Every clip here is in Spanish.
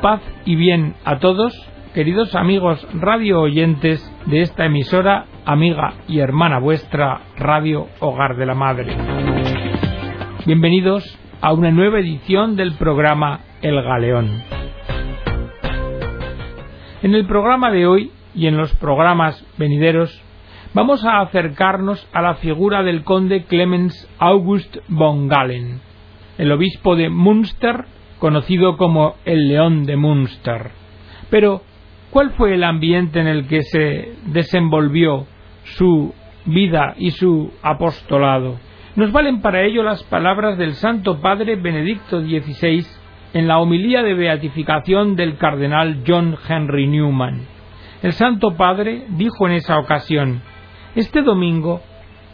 paz y bien a todos, queridos amigos radio oyentes de esta emisora, amiga y hermana vuestra, Radio Hogar de la Madre. Bienvenidos a una nueva edición del programa El Galeón. En el programa de hoy y en los programas venideros vamos a acercarnos a la figura del conde Clemens August von Galen, el obispo de Münster, conocido como el León de Münster. Pero, ¿cuál fue el ambiente en el que se desenvolvió su vida y su apostolado? Nos valen para ello las palabras del Santo Padre Benedicto XVI en la homilía de beatificación del cardenal John Henry Newman. El Santo Padre dijo en esa ocasión, Este domingo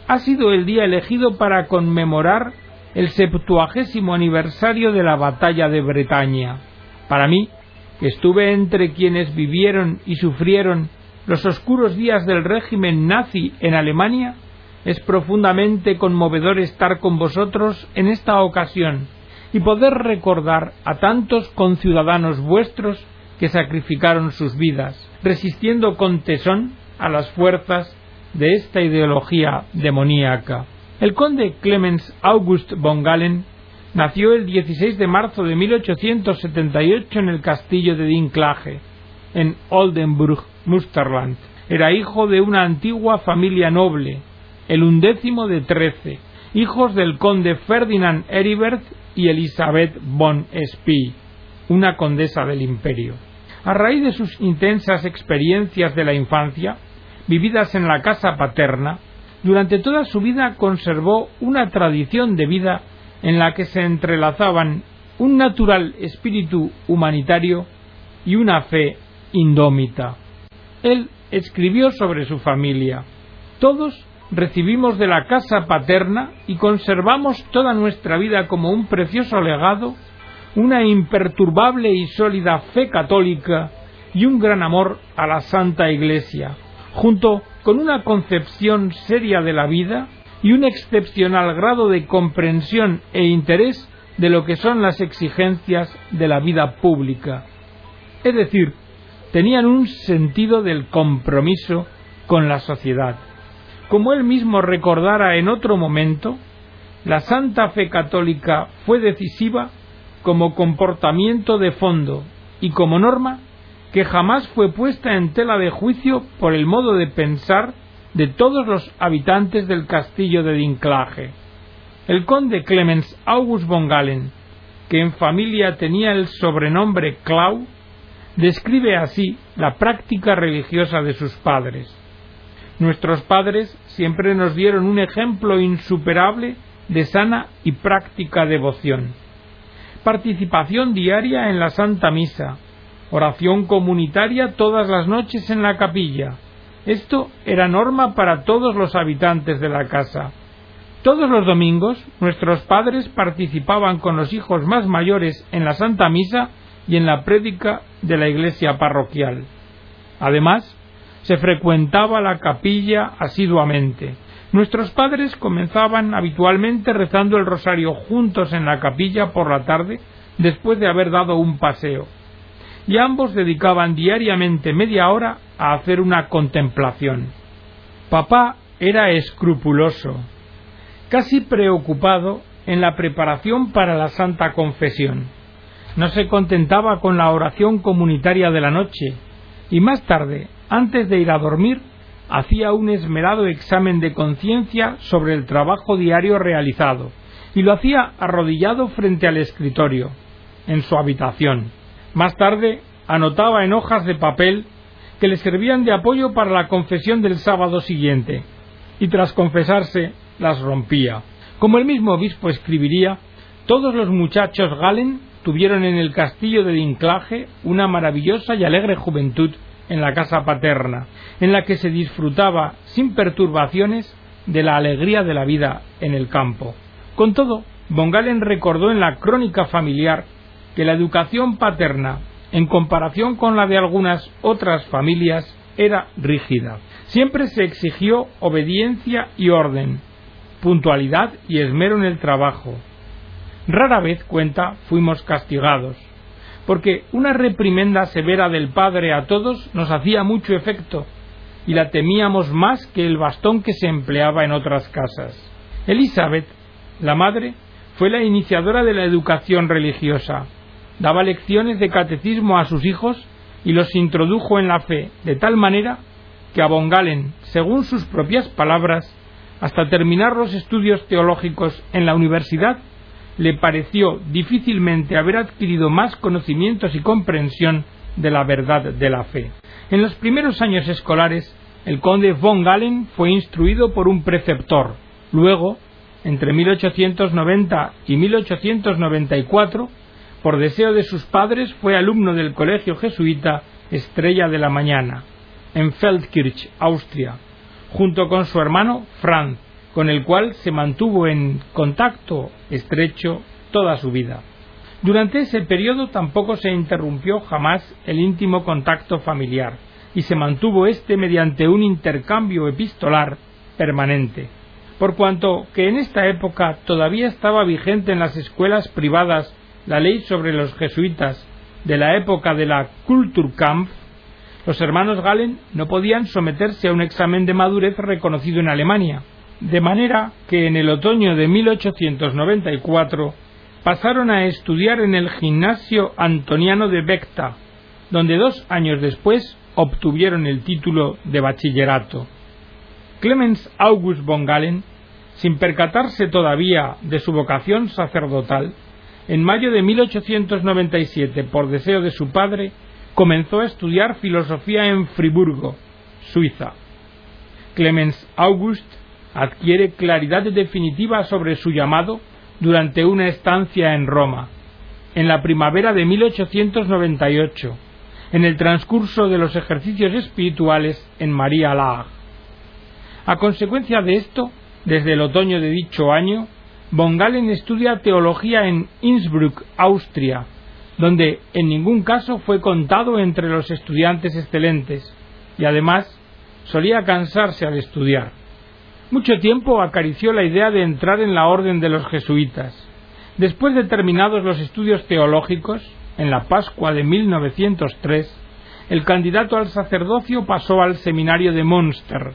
ha sido el día elegido para conmemorar el septuagésimo aniversario de la batalla de Bretaña. Para mí, que estuve entre quienes vivieron y sufrieron los oscuros días del régimen nazi en Alemania, es profundamente conmovedor estar con vosotros en esta ocasión y poder recordar a tantos conciudadanos vuestros que sacrificaron sus vidas, resistiendo con tesón a las fuerzas de esta ideología demoníaca. El conde Clemens August von Galen nació el 16 de marzo de 1878 en el castillo de Dinklage, en Oldenburg, Münsterland. Era hijo de una antigua familia noble, el undécimo de trece, hijos del conde Ferdinand Heribert y Elizabeth von Spee, una condesa del imperio. A raíz de sus intensas experiencias de la infancia, vividas en la casa paterna, durante toda su vida conservó una tradición de vida en la que se entrelazaban un natural espíritu humanitario y una fe indómita. Él escribió sobre su familia. Todos recibimos de la casa paterna y conservamos toda nuestra vida como un precioso legado, una imperturbable y sólida fe católica y un gran amor a la Santa Iglesia, junto con una concepción seria de la vida y un excepcional grado de comprensión e interés de lo que son las exigencias de la vida pública. Es decir, tenían un sentido del compromiso con la sociedad. Como él mismo recordara en otro momento, la santa fe católica fue decisiva como comportamiento de fondo y como norma que jamás fue puesta en tela de juicio por el modo de pensar de todos los habitantes del castillo de Dinklage. El conde Clemens August von Galen, que en familia tenía el sobrenombre Clau, describe así la práctica religiosa de sus padres. Nuestros padres siempre nos dieron un ejemplo insuperable de sana y práctica devoción. Participación diaria en la Santa Misa, oración comunitaria todas las noches en la capilla. Esto era norma para todos los habitantes de la casa. Todos los domingos nuestros padres participaban con los hijos más mayores en la Santa Misa y en la prédica de la iglesia parroquial. Además, se frecuentaba la capilla asiduamente. Nuestros padres comenzaban habitualmente rezando el rosario juntos en la capilla por la tarde después de haber dado un paseo y ambos dedicaban diariamente media hora a hacer una contemplación. Papá era escrupuloso, casi preocupado en la preparación para la Santa Confesión. No se contentaba con la oración comunitaria de la noche, y más tarde, antes de ir a dormir, hacía un esmerado examen de conciencia sobre el trabajo diario realizado, y lo hacía arrodillado frente al escritorio, en su habitación más tarde anotaba en hojas de papel que le servían de apoyo para la confesión del sábado siguiente, y tras confesarse las rompía. Como el mismo obispo escribiría, todos los muchachos Galen tuvieron en el castillo de Dinklage una maravillosa y alegre juventud en la casa paterna, en la que se disfrutaba sin perturbaciones de la alegría de la vida en el campo. Con todo, Von Galen recordó en la crónica familiar que la educación paterna, en comparación con la de algunas otras familias, era rígida. Siempre se exigió obediencia y orden, puntualidad y esmero en el trabajo. Rara vez, cuenta, fuimos castigados. porque una reprimenda severa del padre a todos nos hacía mucho efecto, y la temíamos más que el bastón que se empleaba en otras casas. Elizabeth, la madre, fue la iniciadora de la educación religiosa. Daba lecciones de catecismo a sus hijos y los introdujo en la fe, de tal manera que a Von Galen, según sus propias palabras, hasta terminar los estudios teológicos en la universidad, le pareció difícilmente haber adquirido más conocimientos y comprensión de la verdad de la fe. En los primeros años escolares, el conde von Galen fue instruido por un preceptor. Luego, entre 1890 y 1894, por deseo de sus padres, fue alumno del colegio jesuita Estrella de la Mañana, en Feldkirch, Austria, junto con su hermano Franz, con el cual se mantuvo en contacto estrecho toda su vida. Durante ese periodo tampoco se interrumpió jamás el íntimo contacto familiar, y se mantuvo éste mediante un intercambio epistolar permanente, por cuanto que en esta época todavía estaba vigente en las escuelas privadas la ley sobre los jesuitas de la época de la Kulturkampf, los hermanos Galen no podían someterse a un examen de madurez reconocido en Alemania, de manera que en el otoño de 1894 pasaron a estudiar en el gimnasio antoniano de Becta, donde dos años después obtuvieron el título de bachillerato. Clemens August von Galen, sin percatarse todavía de su vocación sacerdotal, en mayo de 1897, por deseo de su padre, comenzó a estudiar filosofía en Friburgo, Suiza. Clemens August adquiere claridad definitiva sobre su llamado durante una estancia en Roma, en la primavera de 1898, en el transcurso de los ejercicios espirituales en María Laag. A consecuencia de esto, desde el otoño de dicho año, Von Galen estudia teología en Innsbruck, Austria, donde en ningún caso fue contado entre los estudiantes excelentes, y además solía cansarse al estudiar. Mucho tiempo acarició la idea de entrar en la orden de los jesuitas. Después de terminados los estudios teológicos, en la Pascua de 1903, el candidato al sacerdocio pasó al seminario de Münster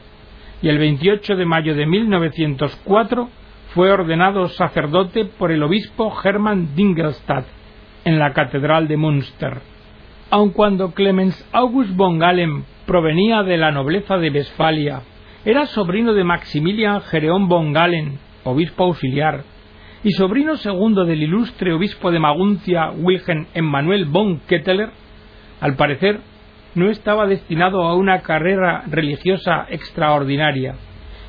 y el 28 de mayo de 1904 fue ordenado sacerdote por el obispo Hermann Dingelstadt en la catedral de Münster. Aun cuando Clemens August von Galen provenía de la nobleza de Westfalia, era sobrino de Maximilian Gereon von Galen, obispo auxiliar, y sobrino segundo del ilustre obispo de Maguncia Wilhelm Emanuel von Ketteler, al parecer no estaba destinado a una carrera religiosa extraordinaria,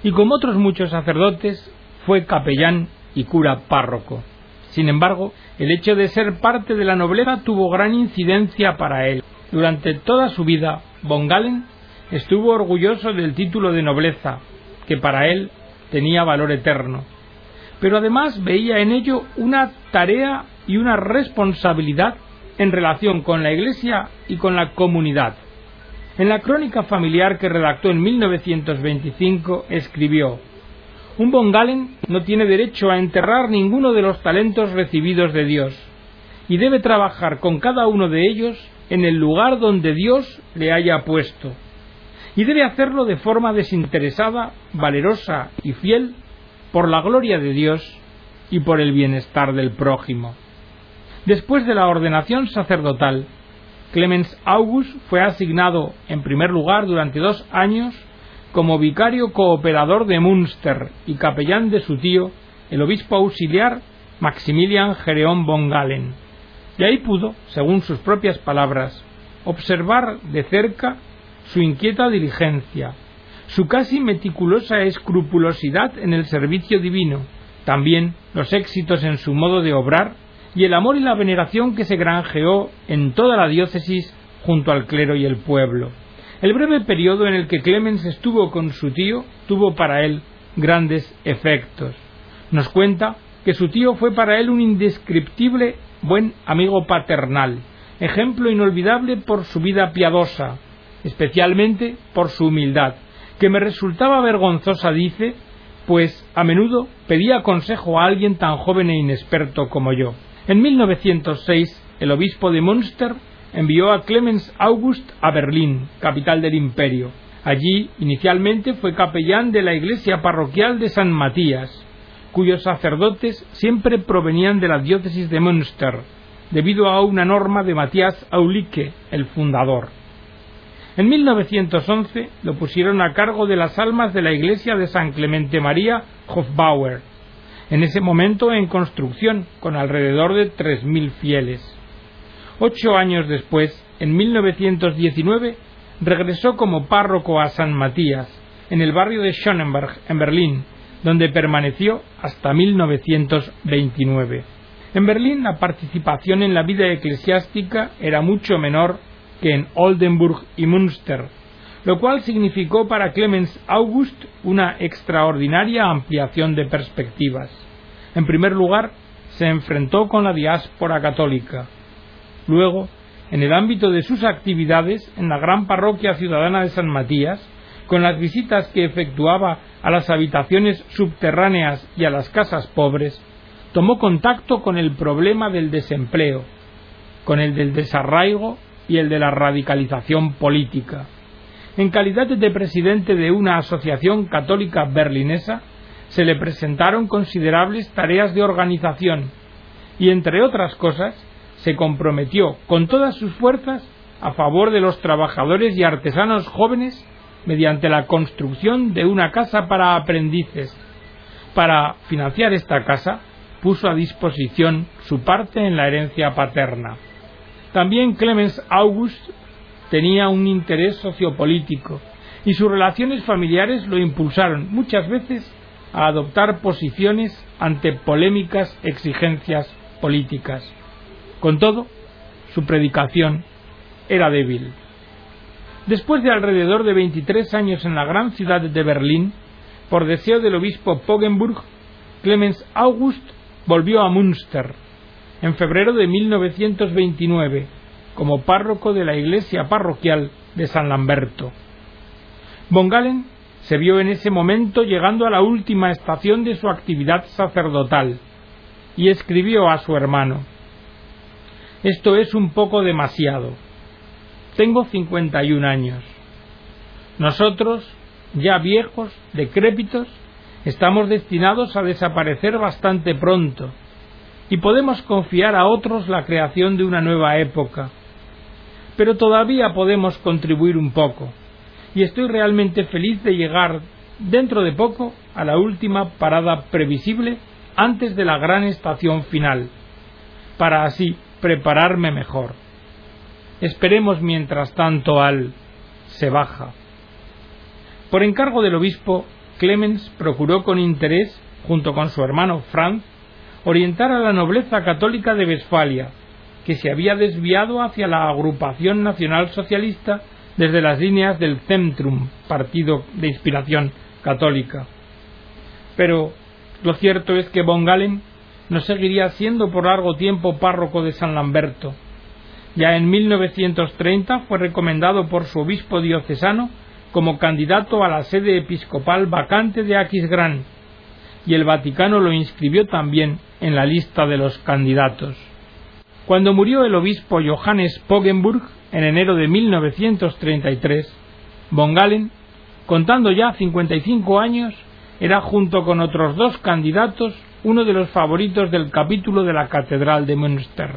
y como otros muchos sacerdotes, fue capellán y cura párroco. Sin embargo, el hecho de ser parte de la nobleza tuvo gran incidencia para él. Durante toda su vida, von Galen estuvo orgulloso del título de nobleza, que para él tenía valor eterno pero además veía en ello una tarea y una responsabilidad en relación con la Iglesia y con la comunidad. En la crónica familiar que redactó en 1925 escribió Un von Galen no tiene derecho a enterrar ninguno de los talentos recibidos de Dios y debe trabajar con cada uno de ellos en el lugar donde Dios le haya puesto. Y debe hacerlo de forma desinteresada, valerosa y fiel por la gloria de Dios y por el bienestar del prójimo. Después de la ordenación sacerdotal, Clemens August fue asignado, en primer lugar, durante dos años, como vicario cooperador de Münster y capellán de su tío, el obispo auxiliar Maximilian Gereon von Galen. Y ahí pudo, según sus propias palabras, observar de cerca su inquieta diligencia, su casi meticulosa escrupulosidad en el servicio divino, también los éxitos en su modo de obrar y el amor y la veneración que se granjeó en toda la diócesis junto al clero y el pueblo. El breve periodo en el que Clemens estuvo con su tío tuvo para él grandes efectos. Nos cuenta que su tío fue para él un indescriptible buen amigo paternal, ejemplo inolvidable por su vida piadosa, especialmente por su humildad, que me resultaba vergonzosa, dice, pues a menudo pedía consejo a alguien tan joven e inexperto como yo. En 1906 el obispo de Münster envió a Clemens August a Berlín, capital del imperio. Allí, inicialmente, fue capellán de la iglesia parroquial de San Matías, cuyos sacerdotes siempre provenían de la diócesis de Münster, debido a una norma de Matías Aulique, el fundador. En 1911 lo pusieron a cargo de las almas de la iglesia de San Clemente María Hofbauer, en ese momento en construcción, con alrededor de 3.000 fieles. Ocho años después, en 1919, regresó como párroco a San Matías, en el barrio de Schönenberg, en Berlín, donde permaneció hasta 1929. En Berlín la participación en la vida eclesiástica era mucho menor que en Oldenburg y Münster, lo cual significó para Clemens August una extraordinaria ampliación de perspectivas. En primer lugar, se enfrentó con la diáspora católica. Luego, en el ámbito de sus actividades en la gran parroquia ciudadana de San Matías, con las visitas que efectuaba a las habitaciones subterráneas y a las casas pobres, tomó contacto con el problema del desempleo, con el del desarraigo y el de la radicalización política. En calidad de presidente de una asociación católica berlinesa, se le presentaron considerables tareas de organización y, entre otras cosas, se comprometió con todas sus fuerzas a favor de los trabajadores y artesanos jóvenes mediante la construcción de una casa para aprendices. Para financiar esta casa, puso a disposición su parte en la herencia paterna. También Clemens August tenía un interés sociopolítico y sus relaciones familiares lo impulsaron muchas veces a adoptar posiciones ante polémicas exigencias políticas. Con todo, su predicación era débil. Después de alrededor de 23 años en la gran ciudad de Berlín, por deseo del obispo Poggenburg, Clemens August volvió a Münster en febrero de 1929 como párroco de la iglesia parroquial de San Lamberto. Von Galen se vio en ese momento llegando a la última estación de su actividad sacerdotal y escribió a su hermano Esto es un poco demasiado. Tengo 51 años. Nosotros, ya viejos, decrépitos, estamos destinados a desaparecer bastante pronto y podemos confiar a otros la creación de una nueva época. Pero todavía podemos contribuir un poco y estoy realmente feliz de llegar dentro de poco a la última parada previsible antes de la gran estación final, para así prepararme mejor. Esperemos mientras tanto al se baja. Por encargo del obispo, Clemens procuró con interés, junto con su hermano Franz, orientar a la nobleza católica de Westfalia, que se había desviado hacia la agrupación nacional socialista desde las líneas del Centrum, partido de inspiración católica. Pero lo cierto es que von Galen no seguiría siendo por largo tiempo párroco de San Lamberto. Ya en 1930 fue recomendado por su obispo diocesano como candidato a la sede episcopal vacante de Aquisgrán, y el Vaticano lo inscribió también en la lista de los candidatos. Cuando murió el obispo Johannes Poggenburg en enero de 1933, von Galen, contando ya 55 años, era junto con otros dos candidatos uno de los favoritos del capítulo de la Catedral de Münster.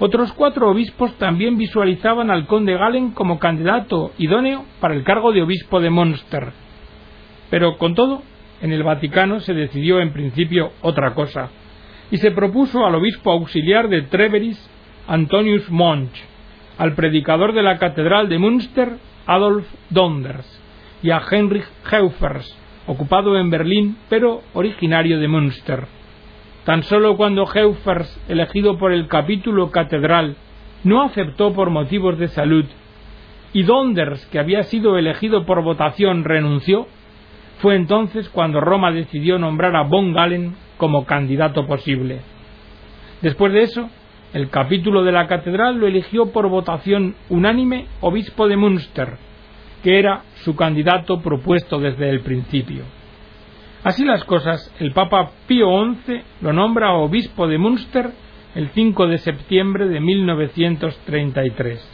Otros cuatro obispos también visualizaban al conde Galen como candidato idóneo para el cargo de obispo de Münster. Pero con todo, en el Vaticano se decidió en principio otra cosa, y se propuso al obispo auxiliar de Treveris, Antonius Monch, al predicador de la Catedral de Münster, Adolf Donders, y a Heinrich Heufers, ocupado en Berlín, pero originario de Münster. Tan solo cuando Heufers, elegido por el capítulo catedral, no aceptó por motivos de salud, y Donders, que había sido elegido por votación, renunció, fue entonces cuando Roma decidió nombrar a von Galen como candidato posible. Después de eso, el capítulo de la catedral lo eligió por votación unánime obispo de Münster, que era su candidato propuesto desde el principio. Así las cosas, el Papa Pío XI lo nombra obispo de Münster el 5 de septiembre de 1933.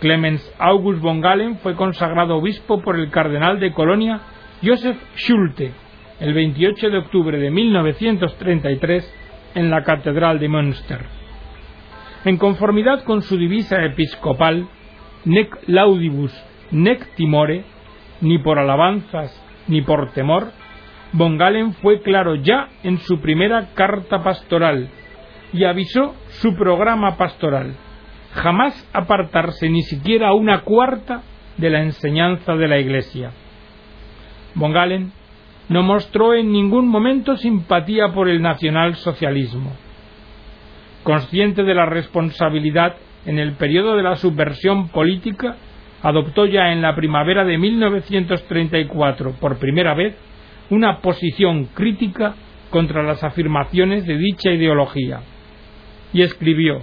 Clemens August von Galen fue consagrado obispo por el cardenal de Colonia Joseph Schulte el 28 de octubre de 1933 en la Catedral de Münster. En conformidad con su divisa episcopal, nec laudibus, nec timore, ni por alabanzas ni por temor, von Galen fue claro ya en su primera carta pastoral y avisó su programa pastoral jamás apartarse ni siquiera una cuarta de la enseñanza de la Iglesia. Von Galen no mostró en ningún momento simpatía por el nacionalsocialismo. Consciente de la responsabilidad en el periodo de la subversión política, adoptó ya en la primavera de 1934 por primera vez una posición crítica contra las afirmaciones de dicha ideología. Y escribió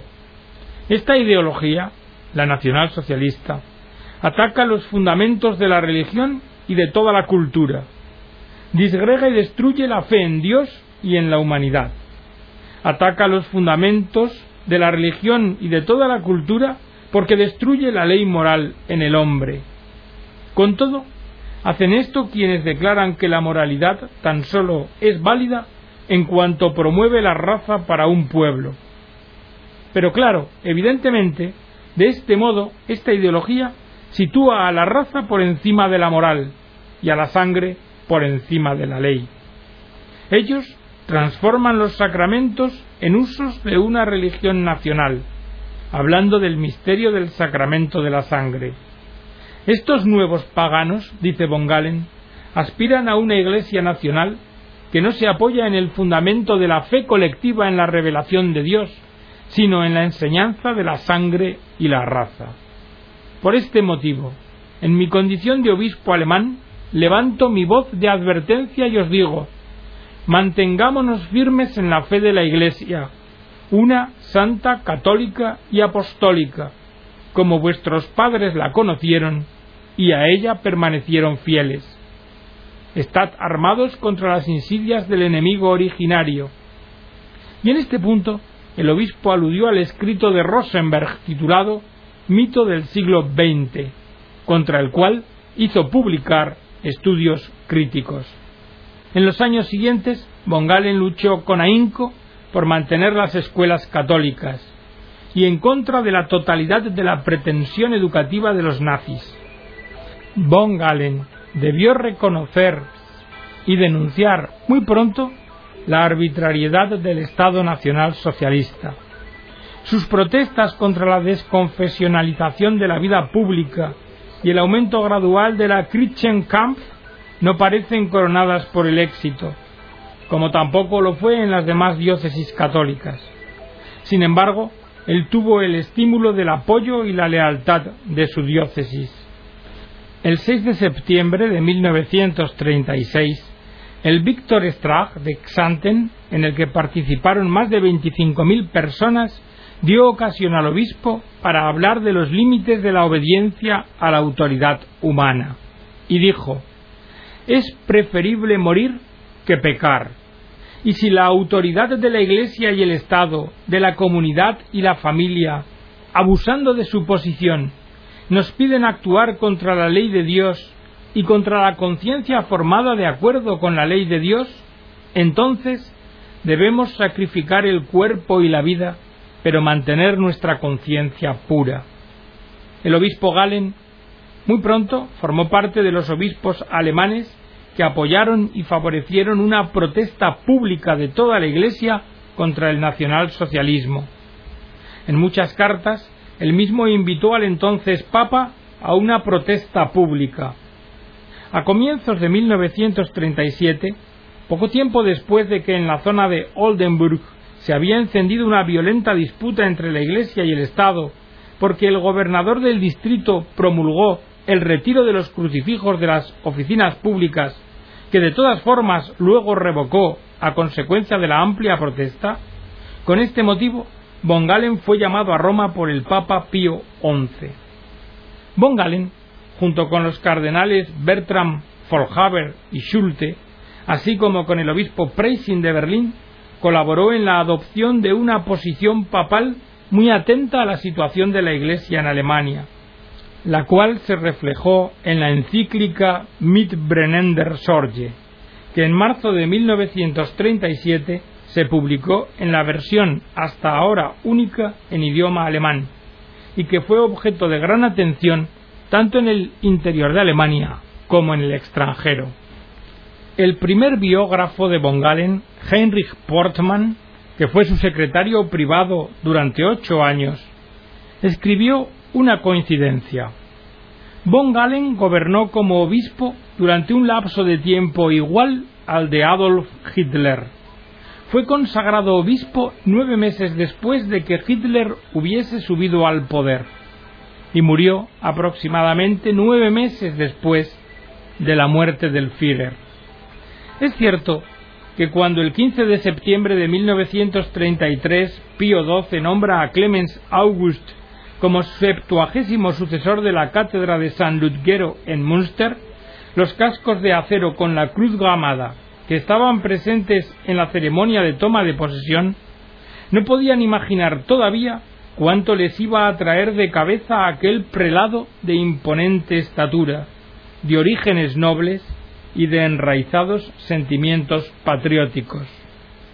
esta ideología, la nacionalsocialista, ataca los fundamentos de la religión y de toda la cultura, disgrega y destruye la fe en Dios y en la humanidad, ataca los fundamentos de la religión y de toda la cultura porque destruye la ley moral en el hombre. Con todo, hacen esto quienes declaran que la moralidad tan solo es válida en cuanto promueve la raza para un pueblo, pero claro, evidentemente, de este modo, esta ideología sitúa a la raza por encima de la moral y a la sangre por encima de la ley. Ellos transforman los sacramentos en usos de una religión nacional, hablando del misterio del sacramento de la sangre. Estos nuevos paganos, dice von Galen, aspiran a una iglesia nacional que no se apoya en el fundamento de la fe colectiva en la revelación de Dios, sino en la enseñanza de la sangre y la raza. Por este motivo, en mi condición de obispo alemán, levanto mi voz de advertencia y os digo, mantengámonos firmes en la fe de la Iglesia, una santa, católica y apostólica, como vuestros padres la conocieron y a ella permanecieron fieles. Estad armados contra las insidias del enemigo originario. Y en este punto el obispo aludió al escrito de Rosenberg titulado Mito del siglo XX, contra el cual hizo publicar estudios críticos. En los años siguientes, von Galen luchó con ahínco por mantener las escuelas católicas y en contra de la totalidad de la pretensión educativa de los nazis. Von Galen debió reconocer y denunciar muy pronto la arbitrariedad del Estado Nacional Socialista. Sus protestas contra la desconfesionalización de la vida pública y el aumento gradual de la Kampf no parecen coronadas por el éxito, como tampoco lo fue en las demás diócesis católicas. Sin embargo, él tuvo el estímulo del apoyo y la lealtad de su diócesis. El 6 de septiembre de 1936, el Victor Strach de Xanten, en el que participaron más de 25.000 personas, dio ocasión al obispo para hablar de los límites de la obediencia a la autoridad humana. Y dijo, es preferible morir que pecar. Y si la autoridad de la Iglesia y el Estado, de la comunidad y la familia, abusando de su posición, nos piden actuar contra la ley de Dios y contra la conciencia formada de acuerdo con la ley de Dios, entonces debemos sacrificar el cuerpo y la vida, pero mantener nuestra conciencia pura. El obispo Galen muy pronto formó parte de los obispos alemanes que apoyaron y favorecieron una protesta pública de toda la Iglesia contra el nacionalsocialismo. En muchas cartas, él mismo invitó al entonces Papa a una protesta pública, a comienzos de 1937, poco tiempo después de que en la zona de Oldenburg se había encendido una violenta disputa entre la Iglesia y el Estado, porque el gobernador del distrito promulgó el retiro de los crucifijos de las oficinas públicas, que de todas formas luego revocó a consecuencia de la amplia protesta, con este motivo Von Galen fue llamado a Roma por el Papa Pío XI. Von Galen junto con los cardenales Bertram Vollhaber y Schulte, así como con el obispo Preissing de Berlín, colaboró en la adopción de una posición papal muy atenta a la situación de la Iglesia en Alemania, la cual se reflejó en la encíclica Mitbrennender Sorge, que en marzo de 1937 se publicó en la versión hasta ahora única en idioma alemán y que fue objeto de gran atención tanto en el interior de Alemania como en el extranjero. El primer biógrafo de von Galen, Heinrich Portmann, que fue su secretario privado durante ocho años, escribió una coincidencia. Von Galen gobernó como obispo durante un lapso de tiempo igual al de Adolf Hitler. Fue consagrado obispo nueve meses después de que Hitler hubiese subido al poder y murió aproximadamente nueve meses después de la muerte del Führer. Es cierto que cuando el 15 de septiembre de 1933 Pío XII nombra a Clemens August como septuagésimo sucesor de la cátedra de San Ludgero en Münster, los cascos de acero con la cruz gamada que estaban presentes en la ceremonia de toma de posesión no podían imaginar todavía cuánto les iba a traer de cabeza aquel prelado de imponente estatura, de orígenes nobles y de enraizados sentimientos patrióticos.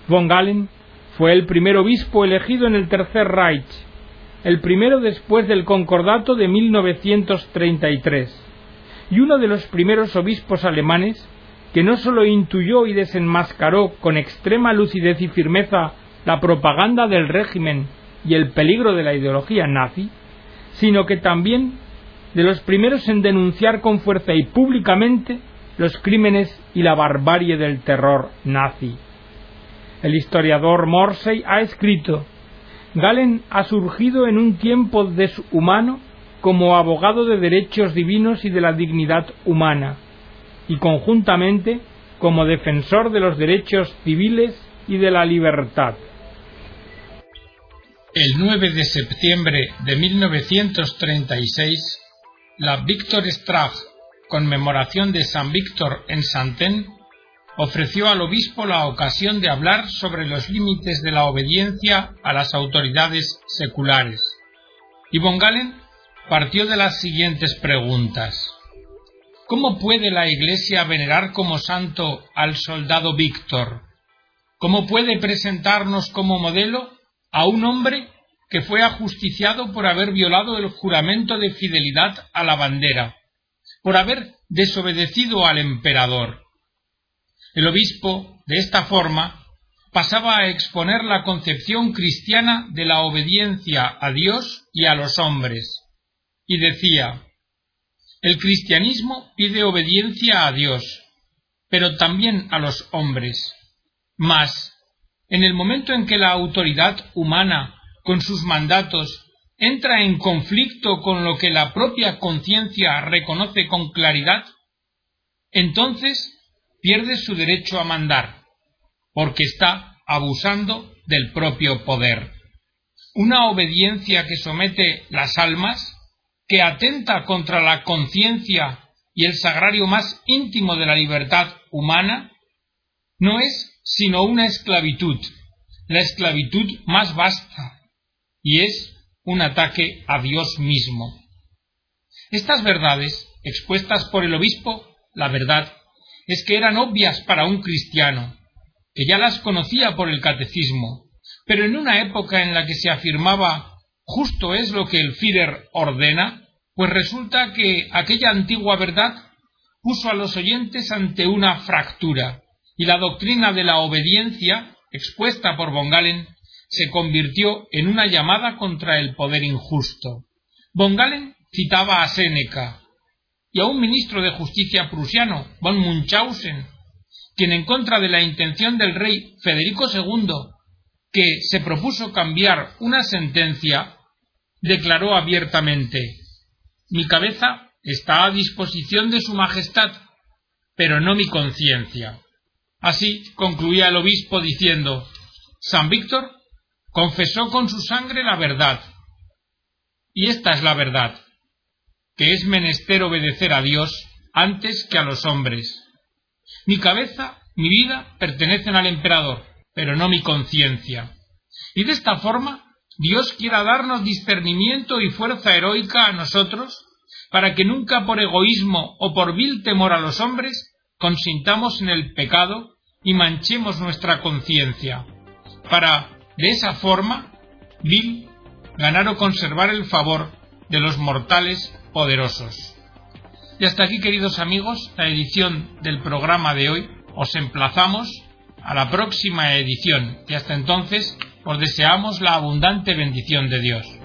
Von Galen fue el primer obispo elegido en el Tercer Reich, el primero después del Concordato de 1933, y uno de los primeros obispos alemanes que no sólo intuyó y desenmascaró con extrema lucidez y firmeza la propaganda del régimen y el peligro de la ideología nazi, sino que también de los primeros en denunciar con fuerza y públicamente los crímenes y la barbarie del terror nazi. El historiador Morsey ha escrito Galen ha surgido en un tiempo deshumano como abogado de derechos divinos y de la dignidad humana, y conjuntamente como defensor de los derechos civiles y de la libertad. El 9 de septiembre de 1936, la Victor Strach conmemoración de San Víctor en Santén, ofreció al obispo la ocasión de hablar sobre los límites de la obediencia a las autoridades seculares. Y von Galen partió de las siguientes preguntas. ¿Cómo puede la Iglesia venerar como santo al soldado Víctor? ¿Cómo puede presentarnos como modelo a un hombre que fue ajusticiado por haber violado el juramento de fidelidad a la bandera? por haber desobedecido al emperador. El obispo, de esta forma, pasaba a exponer la concepción cristiana de la obediencia a Dios y a los hombres, y decía El cristianismo pide obediencia a Dios, pero también a los hombres. Mas, en el momento en que la autoridad humana, con sus mandatos, entra en conflicto con lo que la propia conciencia reconoce con claridad, entonces pierde su derecho a mandar, porque está abusando del propio poder. Una obediencia que somete las almas, que atenta contra la conciencia y el sagrario más íntimo de la libertad humana, no es sino una esclavitud, la esclavitud más vasta, y es un ataque a Dios mismo. Estas verdades, expuestas por el obispo, la verdad es que eran obvias para un cristiano, que ya las conocía por el catecismo, pero en una época en la que se afirmaba justo es lo que el Führer ordena, pues resulta que aquella antigua verdad puso a los oyentes ante una fractura, y la doctrina de la obediencia, expuesta por von Galen, se convirtió en una llamada contra el poder injusto. Von Galen citaba a Séneca y a un ministro de justicia prusiano, von Munchausen, quien en contra de la intención del rey Federico II, que se propuso cambiar una sentencia, declaró abiertamente Mi cabeza está a disposición de su Majestad, pero no mi conciencia. Así concluía el obispo diciendo San Víctor confesó con su sangre la verdad. Y esta es la verdad, que es menester obedecer a Dios antes que a los hombres. Mi cabeza, mi vida pertenecen al emperador, pero no mi conciencia. Y de esta forma, Dios quiera darnos discernimiento y fuerza heroica a nosotros, para que nunca por egoísmo o por vil temor a los hombres consintamos en el pecado y manchemos nuestra conciencia, para, de esa forma, vil, ganar o conservar el favor de los mortales poderosos. Y hasta aquí, queridos amigos, la edición del programa de hoy. Os emplazamos a la próxima edición y hasta entonces os deseamos la abundante bendición de Dios.